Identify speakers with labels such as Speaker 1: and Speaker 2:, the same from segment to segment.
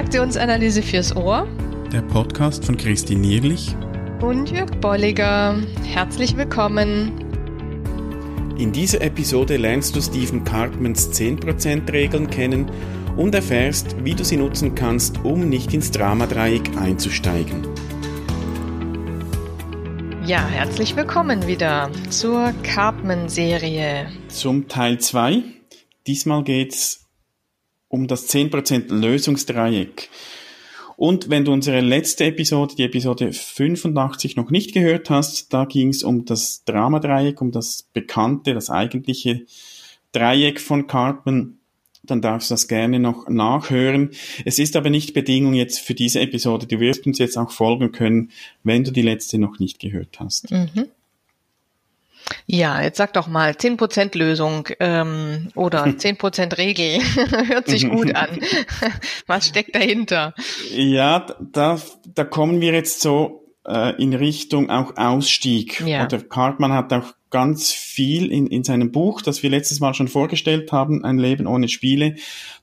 Speaker 1: Transaktionsanalyse fürs Ohr.
Speaker 2: Der Podcast von Christine Nierlich
Speaker 1: und Jörg Bolliger. Herzlich willkommen.
Speaker 2: In dieser Episode lernst du Stephen Cartmans 10%-Regeln kennen und erfährst, wie du sie nutzen kannst, um nicht ins Dramadreieck einzusteigen.
Speaker 1: Ja, herzlich willkommen wieder zur Cartman-Serie.
Speaker 2: Zum Teil 2. Diesmal geht es um das 10% Lösungsdreieck. Und wenn du unsere letzte Episode, die Episode 85 noch nicht gehört hast, da ging es um das Dramadreieck, um das bekannte, das eigentliche Dreieck von Cartman, dann darfst du das gerne noch nachhören. Es ist aber nicht Bedingung jetzt für diese Episode. Du wirst uns jetzt auch folgen können, wenn du die letzte noch nicht gehört hast. Mhm.
Speaker 1: Ja, jetzt sag doch mal 10% Lösung ähm, oder 10% Regel. Hört sich gut an. Was steckt dahinter?
Speaker 2: Ja, da, da kommen wir jetzt so äh, in Richtung auch Ausstieg. Ja. Oder Cartman hat auch ganz viel in, in seinem Buch, das wir letztes Mal schon vorgestellt haben, Ein Leben ohne Spiele.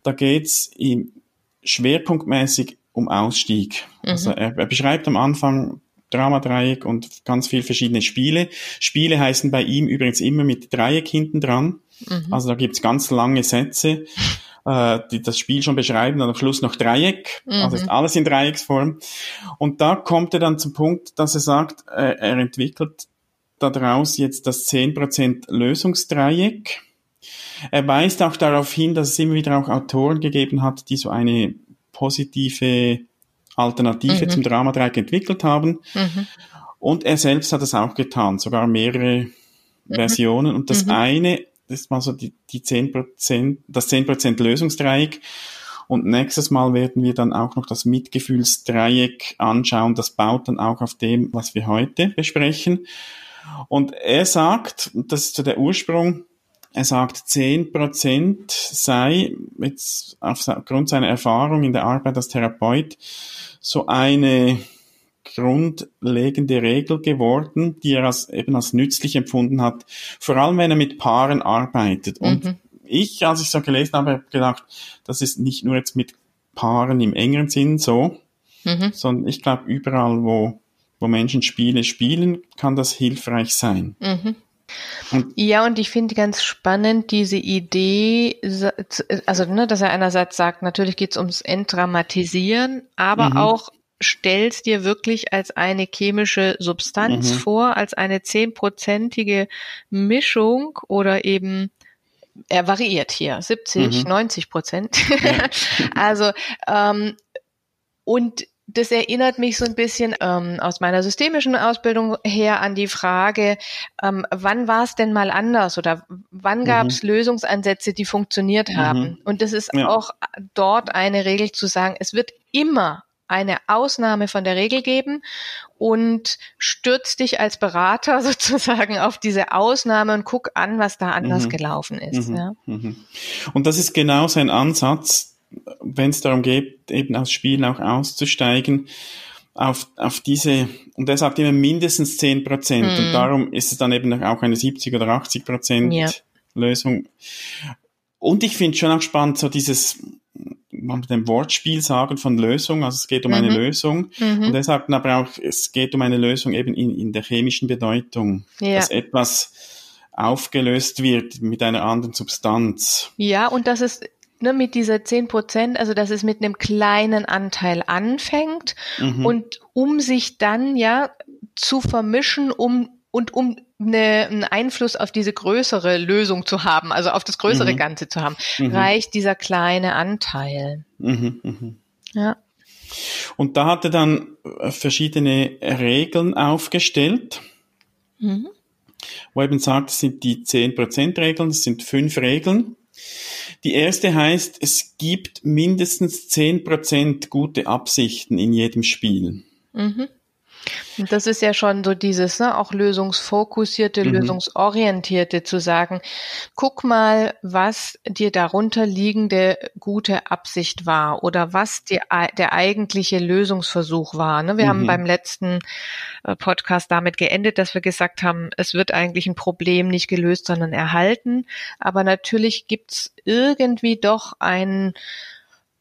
Speaker 2: Da geht's ihm schwerpunktmäßig um Ausstieg. Mhm. Also er, er beschreibt am Anfang Dramadreieck und ganz viel verschiedene Spiele. Spiele heißen bei ihm übrigens immer mit Dreieck hinten dran. Mhm. Also da gibt's ganz lange Sätze, äh, die das Spiel schon beschreiben und am Schluss noch Dreieck. Mhm. Also ist alles in Dreiecksform. Und da kommt er dann zum Punkt, dass er sagt, äh, er entwickelt daraus jetzt das 10% Lösungsdreieck. Er weist auch darauf hin, dass es immer wieder auch Autoren gegeben hat, die so eine positive Alternative mhm. zum Dramadreieck entwickelt haben. Mhm. Und er selbst hat es auch getan, sogar mehrere mhm. Versionen. Und das mhm. eine, das ist mal so die, die 10%, das 10% Lösungsdreieck. Und nächstes Mal werden wir dann auch noch das Mitgefühlsdreieck anschauen. Das baut dann auch auf dem, was wir heute besprechen. Und er sagt, das ist so der Ursprung, er sagt, 10% sei jetzt aufgrund seiner Erfahrung in der Arbeit als Therapeut so eine grundlegende Regel geworden, die er als, eben als nützlich empfunden hat, vor allem wenn er mit Paaren arbeitet. Und mhm. ich, als ich so gelesen habe, habe gedacht, das ist nicht nur jetzt mit Paaren im engeren Sinn so, mhm. sondern ich glaube, überall, wo, wo Menschen Spiele spielen, kann das hilfreich sein. Mhm.
Speaker 1: Und ja, und ich finde ganz spannend diese Idee, also ne, dass er einerseits sagt, natürlich geht es ums Entdramatisieren, aber mhm. auch stellst dir wirklich als eine chemische Substanz mhm. vor, als eine zehnprozentige Mischung oder eben er variiert hier 70, mhm. 90 Prozent. Ja. also ähm, und das erinnert mich so ein bisschen ähm, aus meiner systemischen Ausbildung her an die Frage, ähm, wann war es denn mal anders oder wann gab es mhm. Lösungsansätze, die funktioniert mhm. haben? Und das ist ja. auch dort eine Regel zu sagen, es wird immer eine Ausnahme von der Regel geben und stürz dich als Berater sozusagen auf diese Ausnahme und guck an, was da anders mhm. gelaufen ist. Mhm. Ja.
Speaker 2: Mhm. Und das ist genau sein Ansatz, wenn es darum geht, eben aus Spielen auch auszusteigen, auf, auf diese, und sagt immer mindestens 10 Prozent, mm. und hm. darum ist es dann eben auch eine 70 oder 80 Prozent ja. Lösung. Und ich finde schon auch spannend, so dieses, man mit dem Wortspiel sagen von Lösung, also es geht um mhm. eine Lösung. Mhm. Und sagt aber auch, es geht um eine Lösung eben in, in der chemischen Bedeutung, ja. dass etwas aufgelöst wird mit einer anderen Substanz.
Speaker 1: Ja, und dass es ne, mit dieser zehn Prozent, also dass es mit einem kleinen Anteil anfängt mhm. und um sich dann ja zu vermischen, um und um eine, einen Einfluss auf diese größere Lösung zu haben, also auf das größere mhm. Ganze zu haben, mhm. reicht dieser kleine Anteil. Mhm,
Speaker 2: mhm. Ja. Und da hat er dann äh, verschiedene Regeln aufgestellt, mhm. wo er eben sagt, es sind die 10%-Regeln, es sind fünf Regeln. Die erste heißt, es gibt mindestens zehn Prozent gute Absichten in jedem Spiel. Mhm.
Speaker 1: Und das ist ja schon so dieses, ne, auch lösungsfokussierte, mhm. lösungsorientierte zu sagen, guck mal, was dir darunter liegende gute Absicht war oder was die, der eigentliche Lösungsversuch war. Ne? Wir mhm. haben beim letzten äh, Podcast damit geendet, dass wir gesagt haben, es wird eigentlich ein Problem nicht gelöst, sondern erhalten. Aber natürlich gibt's irgendwie doch ein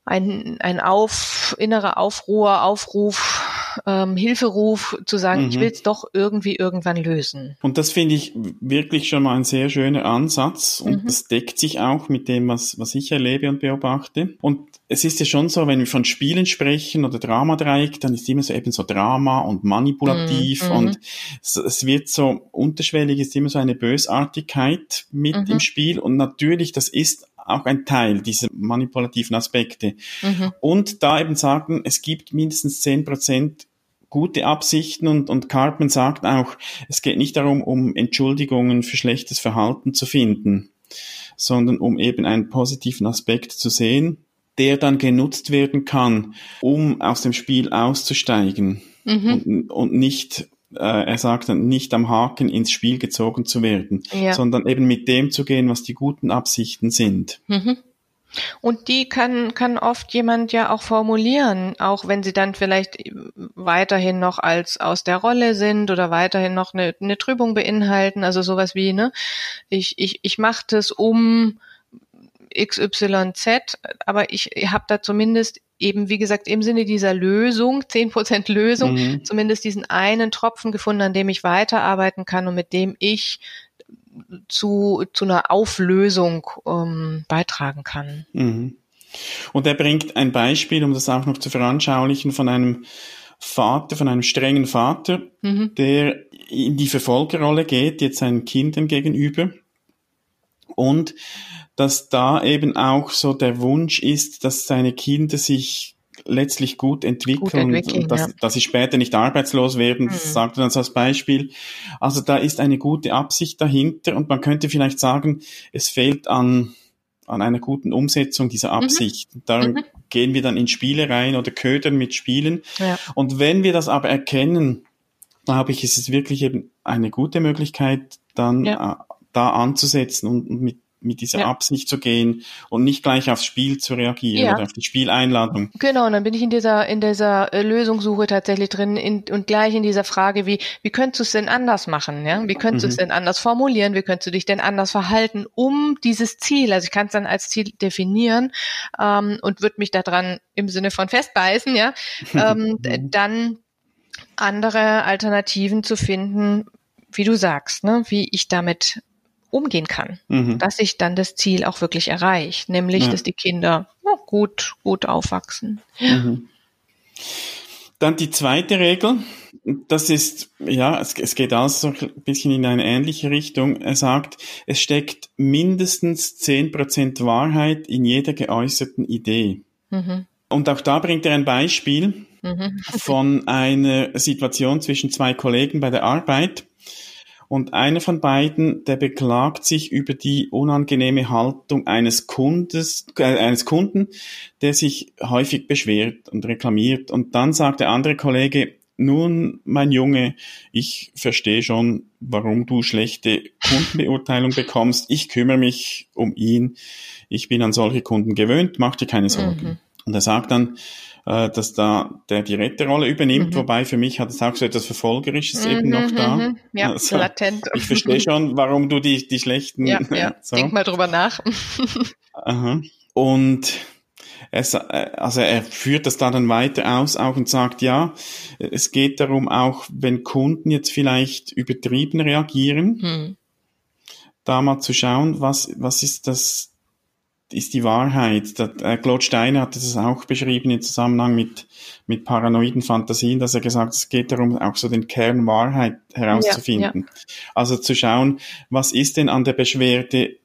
Speaker 1: ein, ein Auf, innerer Aufruhr, Aufruf, ähm, Hilferuf zu sagen, mhm. ich will es doch irgendwie irgendwann lösen.
Speaker 2: Und das finde ich wirklich schon mal ein sehr schöner Ansatz und mhm. das deckt sich auch mit dem, was, was ich erlebe und beobachte. Und es ist ja schon so, wenn wir von Spielen sprechen oder Dramadreieck, dann ist immer so eben so Drama und manipulativ mhm. und es, es, wird so unterschwellig, ist immer so eine Bösartigkeit mit mhm. im Spiel und natürlich, das ist auch ein Teil dieser manipulativen Aspekte. Mhm. Und da eben sagen, es gibt mindestens zehn Prozent gute Absichten und, und Cartman sagt auch, es geht nicht darum, um Entschuldigungen für schlechtes Verhalten zu finden, sondern um eben einen positiven Aspekt zu sehen, der dann genutzt werden kann, um aus dem Spiel auszusteigen mhm. und, und nicht er sagt dann, nicht am Haken ins Spiel gezogen zu werden, ja. sondern eben mit dem zu gehen, was die guten Absichten sind. Mhm.
Speaker 1: Und die kann, kann oft jemand ja auch formulieren, auch wenn sie dann vielleicht weiterhin noch als aus der Rolle sind oder weiterhin noch eine, eine Trübung beinhalten, also sowas wie, ne, ich, ich, ich mache das um XYZ, aber ich habe da zumindest eben, wie gesagt, im Sinne dieser Lösung, zehn Prozent Lösung, mhm. zumindest diesen einen Tropfen gefunden, an dem ich weiterarbeiten kann und mit dem ich zu, zu einer Auflösung ähm, beitragen kann.
Speaker 2: Mhm. Und er bringt ein Beispiel, um das auch noch zu veranschaulichen, von einem Vater, von einem strengen Vater, mhm. der in die Verfolgerrolle geht, jetzt seinen Kindern gegenüber und dass da eben auch so der Wunsch ist, dass seine Kinder sich letztlich gut entwickeln, gut entwickeln und dass, ja. dass sie später nicht arbeitslos werden, das mhm. sagt er so als Beispiel. Also da ist eine gute Absicht dahinter und man könnte vielleicht sagen, es fehlt an, an einer guten Umsetzung dieser mhm. Absicht. Mhm. Darum mhm. gehen wir dann in Spiele rein oder ködern mit Spielen. Ja. Und wenn wir das aber erkennen, glaube ich, ist es wirklich eben eine gute Möglichkeit, dann ja. Da anzusetzen und, und mit mit dieser ja. Absicht zu gehen und nicht gleich aufs Spiel zu reagieren ja. oder auf die Spieleinladung.
Speaker 1: Genau, und dann bin ich in dieser in dieser äh, Lösungssuche tatsächlich drin in, und gleich in dieser Frage, wie wie könntest du es denn anders machen, ja? Wie könntest mhm. du es denn anders formulieren? Wie könntest du dich denn anders verhalten, um dieses Ziel, also ich kann es dann als Ziel definieren ähm, und würde mich daran im Sinne von festbeißen, ja, ähm, mhm. dann andere Alternativen zu finden, wie du sagst, ne, wie ich damit umgehen kann, mhm. dass ich dann das Ziel auch wirklich erreiche, nämlich ja. dass die Kinder oh, gut, gut aufwachsen. Mhm.
Speaker 2: Dann die zweite Regel, das ist, ja, es, es geht also so ein bisschen in eine ähnliche Richtung. Er sagt, es steckt mindestens zehn Prozent Wahrheit in jeder geäußerten Idee. Mhm. Und auch da bringt er ein Beispiel mhm. von einer Situation zwischen zwei Kollegen bei der Arbeit. Und einer von beiden, der beklagt sich über die unangenehme Haltung eines Kundes, äh, eines Kunden, der sich häufig beschwert und reklamiert. Und dann sagt der andere Kollege, nun, mein Junge, ich verstehe schon, warum du schlechte Kundenbeurteilung bekommst. Ich kümmere mich um ihn. Ich bin an solche Kunden gewöhnt, mach dir keine Sorgen. Mhm. Und er sagt dann, äh, dass da der die Retterrolle übernimmt, mhm. wobei für mich hat es auch so etwas Verfolgerisches mhm, eben noch da. Mhm.
Speaker 1: Ja, also, latent.
Speaker 2: Ich verstehe schon, warum du die, die schlechten...
Speaker 1: Ja, ja. So. denk mal drüber nach.
Speaker 2: Aha. Und es, äh, also er führt das da dann weiter aus auch und sagt, ja, es geht darum auch, wenn Kunden jetzt vielleicht übertrieben reagieren, hm. da mal zu schauen, was, was ist das, ist die Wahrheit. Der, äh, Claude Steiner hat das auch beschrieben im Zusammenhang mit, mit paranoiden Fantasien, dass er gesagt hat, es geht darum, auch so den Kern Wahrheit herauszufinden. Ja, ja. Also zu schauen, was ist denn an der Beschwerde,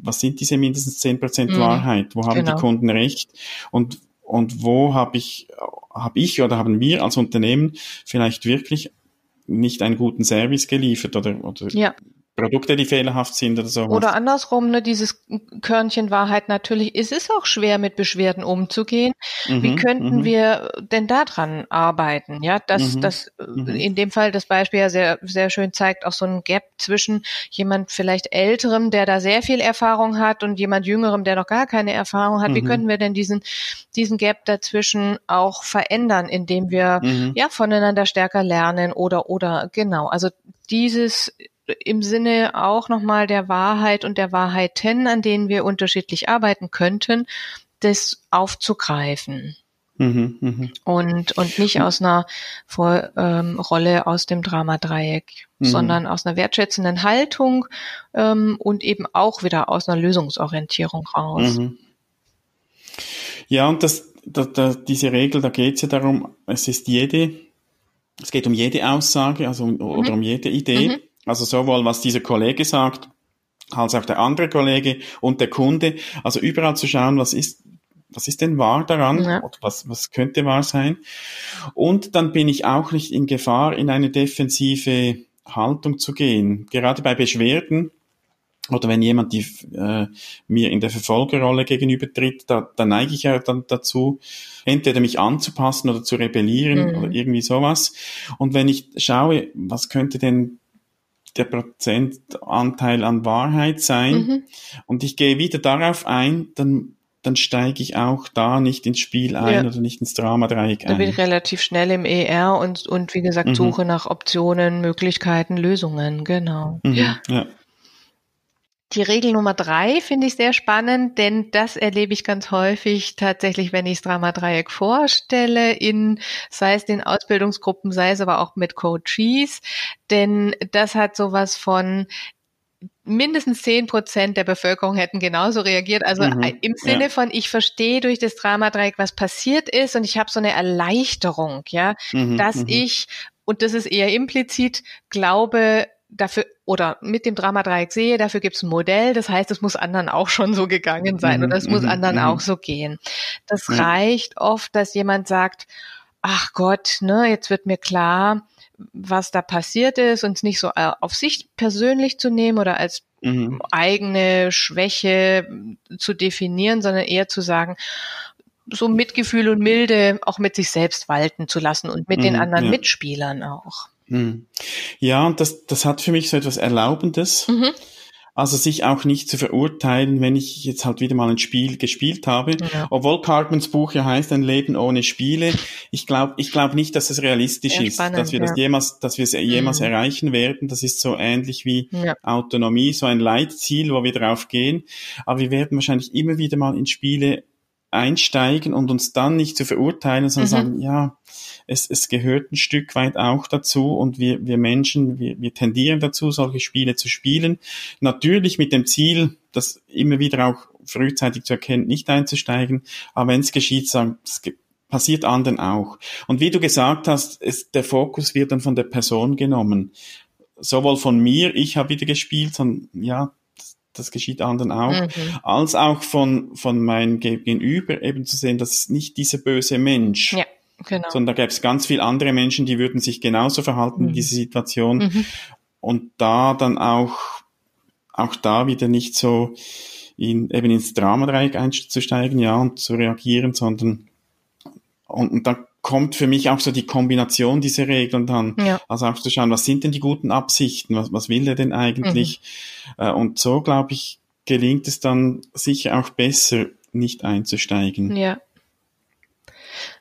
Speaker 2: was sind diese mindestens zehn Prozent mhm, Wahrheit? Wo haben genau. die Kunden recht? Und, und wo habe ich, habe ich oder haben wir als Unternehmen vielleicht wirklich nicht einen guten Service geliefert oder, oder
Speaker 1: ja.
Speaker 2: Produkte, die fehlerhaft sind oder so.
Speaker 1: Oder andersrum, ne, dieses Körnchen Wahrheit natürlich, es ist auch schwer mit Beschwerden umzugehen. Mhm, Wie könnten mhm. wir denn daran arbeiten? Ja, dass mhm, das mhm. in dem Fall das Beispiel ja sehr, sehr schön zeigt, auch so ein Gap zwischen jemand vielleicht älterem, der da sehr viel Erfahrung hat und jemand jüngerem, der noch gar keine Erfahrung hat. Wie mhm. könnten wir denn diesen, diesen Gap dazwischen auch verändern, indem wir ja voneinander stärker lernen oder, oder genau. Also dieses im Sinne auch nochmal der Wahrheit und der Wahrheiten, an denen wir unterschiedlich arbeiten könnten, das aufzugreifen. Mhm, mh. Und, und nicht aus einer Vor, ähm, Rolle aus dem Dramadreieck, mhm. sondern aus einer wertschätzenden Haltung ähm, und eben auch wieder aus einer Lösungsorientierung raus. Mhm.
Speaker 2: Ja, und das, da, da, diese Regel, da geht es ja darum, es ist jede, es geht um jede Aussage, also oder mhm. um jede Idee. Also sowohl was dieser Kollege sagt, als auch der andere Kollege und der Kunde. Also überall zu schauen, was ist, was ist denn wahr daran? Ja. Oder was, was könnte wahr sein? Und dann bin ich auch nicht in Gefahr, in eine defensive Haltung zu gehen. Gerade bei Beschwerden oder wenn jemand die, äh, mir in der Verfolgerrolle gegenübertritt, da, da neige ich ja dann dazu, entweder mich anzupassen oder zu rebellieren mhm. oder irgendwie sowas. Und wenn ich schaue, was könnte denn der Prozentanteil an Wahrheit sein mhm. und ich gehe wieder darauf ein, dann dann steige ich auch da nicht ins Spiel ein ja. oder nicht ins Dramadreieck ein.
Speaker 1: Da bin ich relativ schnell im ER und, und wie gesagt, mhm. suche nach Optionen, Möglichkeiten, Lösungen, genau. Mhm. Ja. ja. Die Regel Nummer drei finde ich sehr spannend, denn das erlebe ich ganz häufig tatsächlich, wenn ich das Dramadreieck vorstelle, in, sei es den Ausbildungsgruppen, sei es aber auch mit Coaches, denn das hat sowas von, mindestens zehn Prozent der Bevölkerung hätten genauso reagiert. Also mhm, im Sinne ja. von, ich verstehe durch das Dramadreieck, was passiert ist und ich habe so eine Erleichterung, ja, mhm, dass mhm. ich, und das ist eher implizit, glaube, dafür oder mit dem Dramadreieck sehe, dafür gibt es ein Modell, das heißt, es muss anderen auch schon so gegangen sein mhm, oder es muss mhm, anderen mhm. auch so gehen. Das reicht oft, dass jemand sagt, ach Gott, ne, jetzt wird mir klar, was da passiert ist und es nicht so äh, auf sich persönlich zu nehmen oder als mhm. eigene Schwäche zu definieren, sondern eher zu sagen, so Mitgefühl und Milde auch mit sich selbst walten zu lassen und mit mhm, den anderen ja. Mitspielern auch.
Speaker 2: Mhm. Ja, und das, das hat für mich so etwas Erlaubendes. Mhm. Also sich auch nicht zu verurteilen, wenn ich jetzt halt wieder mal ein Spiel gespielt habe. Ja. Obwohl Cartmans Buch ja heißt Ein Leben ohne Spiele. Ich glaube ich glaube nicht, dass es realistisch Sehr ist, spannend, dass wir ja. das jemals, dass wir es jemals mhm. erreichen werden. Das ist so ähnlich wie ja. Autonomie, so ein Leitziel, wo wir drauf gehen. Aber wir werden wahrscheinlich immer wieder mal in Spiele einsteigen und uns dann nicht zu verurteilen, sondern mhm. sagen, ja, es, es gehört ein Stück weit auch dazu und wir, wir Menschen, wir, wir tendieren dazu, solche Spiele zu spielen. Natürlich mit dem Ziel, das immer wieder auch frühzeitig zu erkennen, nicht einzusteigen, aber wenn es geschieht, sagen, es passiert anderen auch. Und wie du gesagt hast, es, der Fokus wird dann von der Person genommen. Sowohl von mir, ich habe wieder gespielt, sondern ja, das geschieht anderen auch, mhm. als auch von, von meinem Gegenüber eben zu sehen, das ist nicht dieser böse Mensch. Ja, genau. Sondern da gäbe es ganz viele andere Menschen, die würden sich genauso verhalten mhm. in dieser Situation. Mhm. Und da dann auch, auch da wieder nicht so in, eben ins Dramadreieck einzusteigen, ja, und zu reagieren, sondern und, und dann kommt für mich auch so die Kombination dieser Regeln dann. Ja. Also auch zu schauen, was sind denn die guten Absichten, was, was will er denn eigentlich? Mhm. Äh, und so, glaube ich, gelingt es dann sicher auch besser, nicht einzusteigen.
Speaker 1: Ja.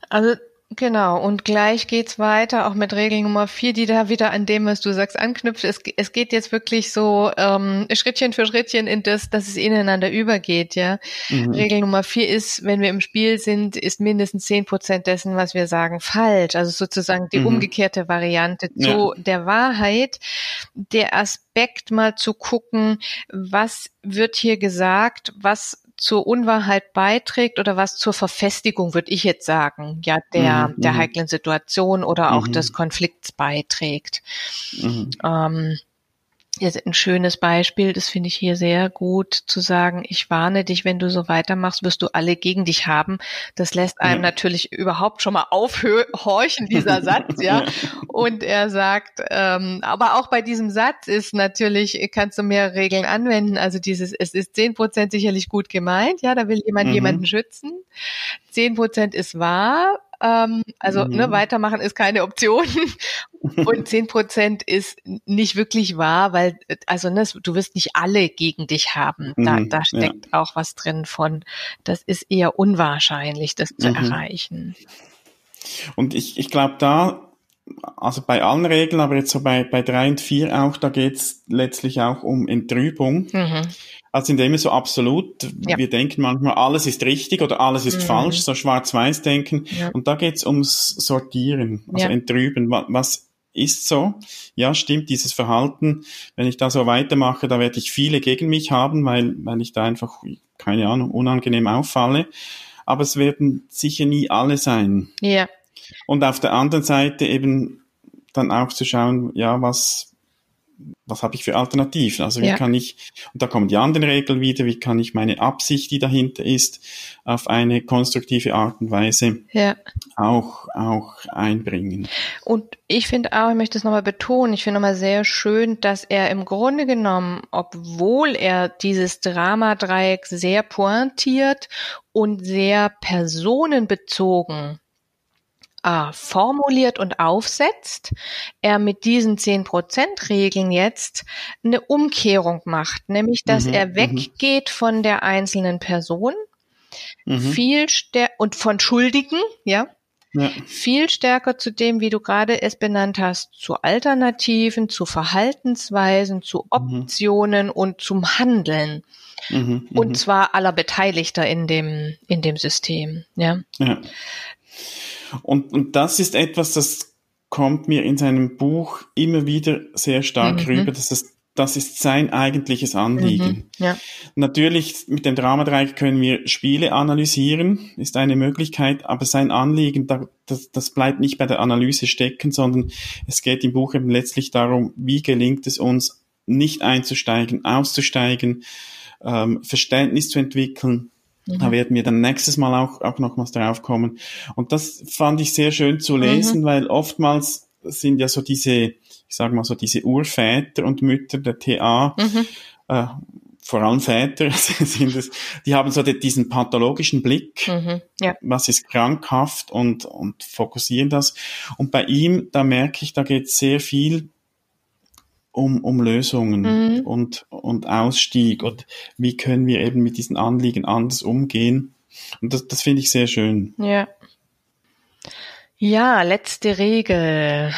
Speaker 1: Also Genau, und gleich geht's weiter, auch mit Regel Nummer vier, die da wieder an dem, was du sagst, anknüpft. Es, es geht jetzt wirklich so ähm, Schrittchen für Schrittchen in das, dass es ineinander übergeht, ja. Mhm. Regel Nummer vier ist, wenn wir im Spiel sind, ist mindestens zehn Prozent dessen, was wir sagen, falsch. Also sozusagen die mhm. umgekehrte Variante zu ja. der Wahrheit. Der Aspekt mal zu gucken, was wird hier gesagt, was zur Unwahrheit beiträgt oder was zur Verfestigung, würde ich jetzt sagen, ja, der, mhm, der mhm. heiklen Situation oder auch mhm. des Konflikts beiträgt. Mhm. Ähm, ein schönes Beispiel, das finde ich hier sehr gut zu sagen, ich warne dich, wenn du so weitermachst, wirst du alle gegen dich haben. Das lässt einem ja. natürlich überhaupt schon mal aufhorchen, dieser Satz, ja. Und er sagt, ähm, aber auch bei diesem Satz ist natürlich, kannst du mehr Regeln anwenden. Also dieses, es ist zehn Prozent sicherlich gut gemeint, ja, da will jemand mhm. jemanden schützen. Zehn Prozent ist wahr, ähm, also ne, mhm. ne, weitermachen ist keine Option. Und zehn Prozent ist nicht wirklich wahr, weil also ne, du wirst nicht alle gegen dich haben. Da, mhm, da steckt ja. auch was drin von, das ist eher unwahrscheinlich, das zu mhm. erreichen.
Speaker 2: Und ich, ich glaube, da also bei allen Regeln, aber jetzt so bei, bei drei und vier auch, da geht's letztlich auch um Entrübung. Mhm. Also sind immer so absolut. Ja. Wir denken manchmal, alles ist richtig oder alles ist mhm. falsch, so schwarz-weiß denken. Ja. Und da geht's ums Sortieren, also ja. Entrüben. Was ist so? Ja, stimmt, dieses Verhalten, wenn ich da so weitermache, da werde ich viele gegen mich haben, weil, weil ich da einfach, keine Ahnung, unangenehm auffalle. Aber es werden sicher nie alle sein.
Speaker 1: Ja.
Speaker 2: Und auf der anderen Seite eben dann auch zu schauen, ja, was, was habe ich für Alternativen? Also wie ja. kann ich, und da kommen die anderen Regeln wieder, wie kann ich meine Absicht, die dahinter ist, auf eine konstruktive Art und Weise ja. auch, auch einbringen.
Speaker 1: Und ich finde auch, ich möchte es nochmal betonen, ich finde nochmal sehr schön, dass er im Grunde genommen, obwohl er dieses Dramadreieck sehr pointiert und sehr personenbezogen äh, formuliert und aufsetzt, er mit diesen 10%-Regeln jetzt eine Umkehrung macht, nämlich dass mhm, er mhm. weggeht von der einzelnen Person, mhm. viel und von Schuldigen, ja, ja. Viel stärker zu dem, wie du gerade es benannt hast, zu Alternativen, zu Verhaltensweisen, zu mhm. Optionen mhm. und zum Handeln. Mhm, und zwar aller Beteiligter in dem, in dem System, ja. ja.
Speaker 2: Und, und das ist etwas, das kommt mir in seinem Buch immer wieder sehr stark mhm. rüber, dass das das ist sein eigentliches Anliegen. Mhm, ja. Natürlich mit dem Dramadreieck können wir Spiele analysieren, ist eine Möglichkeit, aber sein Anliegen, das, das bleibt nicht bei der Analyse stecken, sondern es geht im Buch eben letztlich darum, wie gelingt es uns, nicht einzusteigen, auszusteigen, ähm, Verständnis zu entwickeln, da mhm. werden wir dann nächstes Mal auch, auch nochmals drauf kommen. Und das fand ich sehr schön zu lesen, mhm. weil oftmals sind ja so diese, ich sage mal so diese Urväter und Mütter der TA, mhm. äh, vor allem Väter sind es, die haben so diesen pathologischen Blick, mhm, ja. was ist krankhaft und, und fokussieren das. Und bei ihm, da merke ich, da geht sehr viel um, um Lösungen mhm. und, und Ausstieg und wie können wir eben mit diesen Anliegen anders umgehen. Und das, das finde ich sehr schön.
Speaker 1: Ja. Ja, letzte Regel.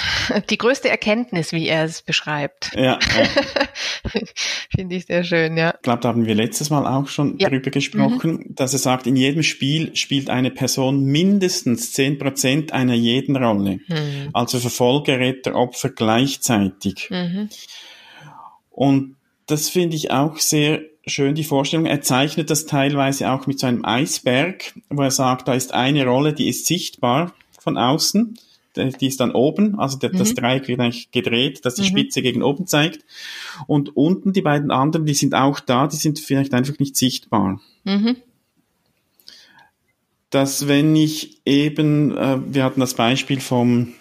Speaker 1: Die größte Erkenntnis, wie er es beschreibt. Ja. ja. Finde ich sehr schön, ja.
Speaker 2: Ich glaube, da haben wir letztes Mal auch schon ja. drüber gesprochen, mhm. dass er sagt, in jedem Spiel spielt eine Person mindestens zehn Prozent einer jeden Rolle. Mhm. Also Verfolger, Retter, Opfer gleichzeitig. Mhm. Und das finde ich auch sehr schön, die Vorstellung. Er zeichnet das teilweise auch mit so einem Eisberg, wo er sagt, da ist eine Rolle, die ist sichtbar von außen. Die ist dann oben, also der, mhm. das Dreieck wird eigentlich gedreht, dass die mhm. Spitze gegen oben zeigt. Und unten die beiden anderen, die sind auch da, die sind vielleicht einfach nicht sichtbar. Mhm. Dass wenn ich eben, äh, wir hatten das Beispiel vom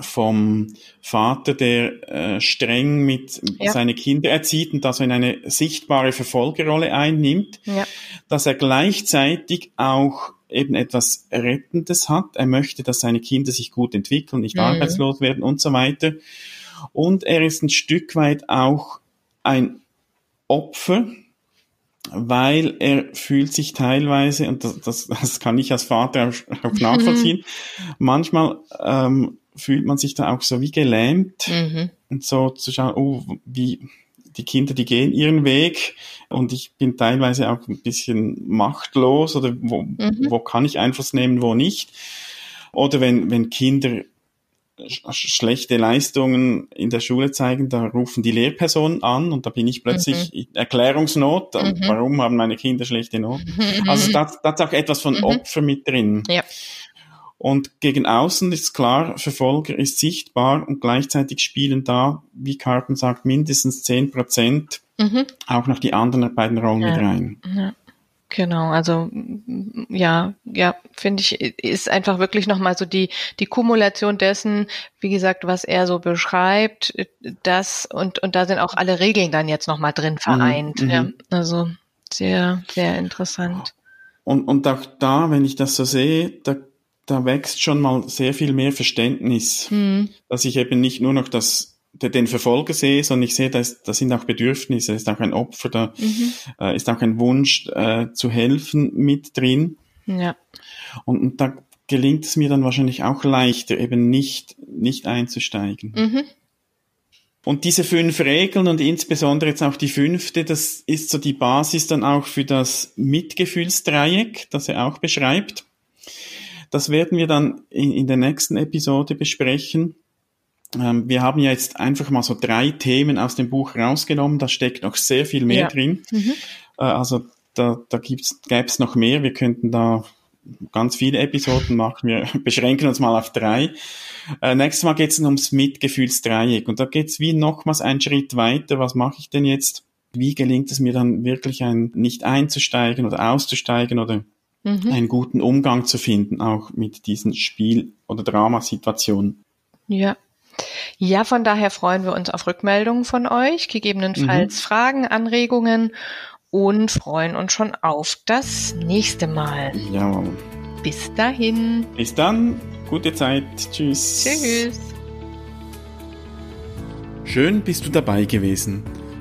Speaker 2: vom Vater, der äh, streng mit ja. seine Kinder erzieht und das in eine sichtbare Verfolgerrolle einnimmt, ja. dass er gleichzeitig auch eben etwas Rettendes hat. Er möchte, dass seine Kinder sich gut entwickeln, nicht mhm. arbeitslos werden und so weiter. Und er ist ein Stück weit auch ein Opfer, weil er fühlt sich teilweise, und das, das, das kann ich als Vater auch, auch nachvollziehen, mhm. manchmal ähm, fühlt man sich da auch so wie gelähmt mhm. und so zu schauen, oh, wie, die Kinder, die gehen ihren Weg und ich bin teilweise auch ein bisschen machtlos oder wo, mhm. wo kann ich Einfluss nehmen, wo nicht. Oder wenn, wenn Kinder schlechte Leistungen in der Schule zeigen, da rufen die Lehrpersonen an und da bin ich plötzlich mhm. Erklärungsnot. Mhm. Warum haben meine Kinder schlechte Noten? Also da, da ist auch etwas von mhm. Opfer mit drin. Ja. Und gegen außen ist klar, Verfolger ist sichtbar und gleichzeitig spielen da, wie Carpen sagt, mindestens zehn Prozent mhm. auch noch die anderen beiden Rollen ja. mit rein.
Speaker 1: Ja. Genau, also ja, ja, finde ich, ist einfach wirklich nochmal so die, die Kumulation dessen, wie gesagt, was er so beschreibt, das und, und da sind auch alle Regeln dann jetzt nochmal drin mhm, vereint. Mhm, ja, also sehr, sehr interessant.
Speaker 2: Und, und auch da, wenn ich das so sehe, da da wächst schon mal sehr viel mehr Verständnis, mhm. dass ich eben nicht nur noch das den Verfolger sehe, sondern ich sehe, da, sind auch Bedürfnisse, da ist auch ein Opfer, da mhm. äh, ist auch ein Wunsch äh, zu helfen mit drin. Ja. Und, und da gelingt es mir dann wahrscheinlich auch leichter, eben nicht, nicht einzusteigen. Mhm. Und diese fünf Regeln und insbesondere jetzt auch die fünfte, das ist so die Basis dann auch für das Mitgefühlsdreieck, das er auch beschreibt. Das werden wir dann in, in der nächsten Episode besprechen. Ähm, wir haben ja jetzt einfach mal so drei Themen aus dem Buch rausgenommen. Da steckt noch sehr viel mehr ja. drin. Mhm. Äh, also da, da gäbe es noch mehr. Wir könnten da ganz viele Episoden machen. Wir beschränken uns mal auf drei. Äh, nächstes Mal geht es ums Mitgefühlsdreieck. Und da geht es wie nochmals einen Schritt weiter. Was mache ich denn jetzt? Wie gelingt es mir dann wirklich ein, nicht einzusteigen oder auszusteigen oder mhm. einen guten Umgang zu finden, auch mit diesen Spiel- oder Dramasituationen?
Speaker 1: Ja. Ja, von daher freuen wir uns auf Rückmeldungen von euch, gegebenenfalls mhm. Fragen, Anregungen und freuen uns schon auf das nächste Mal.
Speaker 2: Ja.
Speaker 1: Bis dahin.
Speaker 2: Bis dann. Gute Zeit. Tschüss.
Speaker 1: Tschüss.
Speaker 2: Schön bist du dabei gewesen.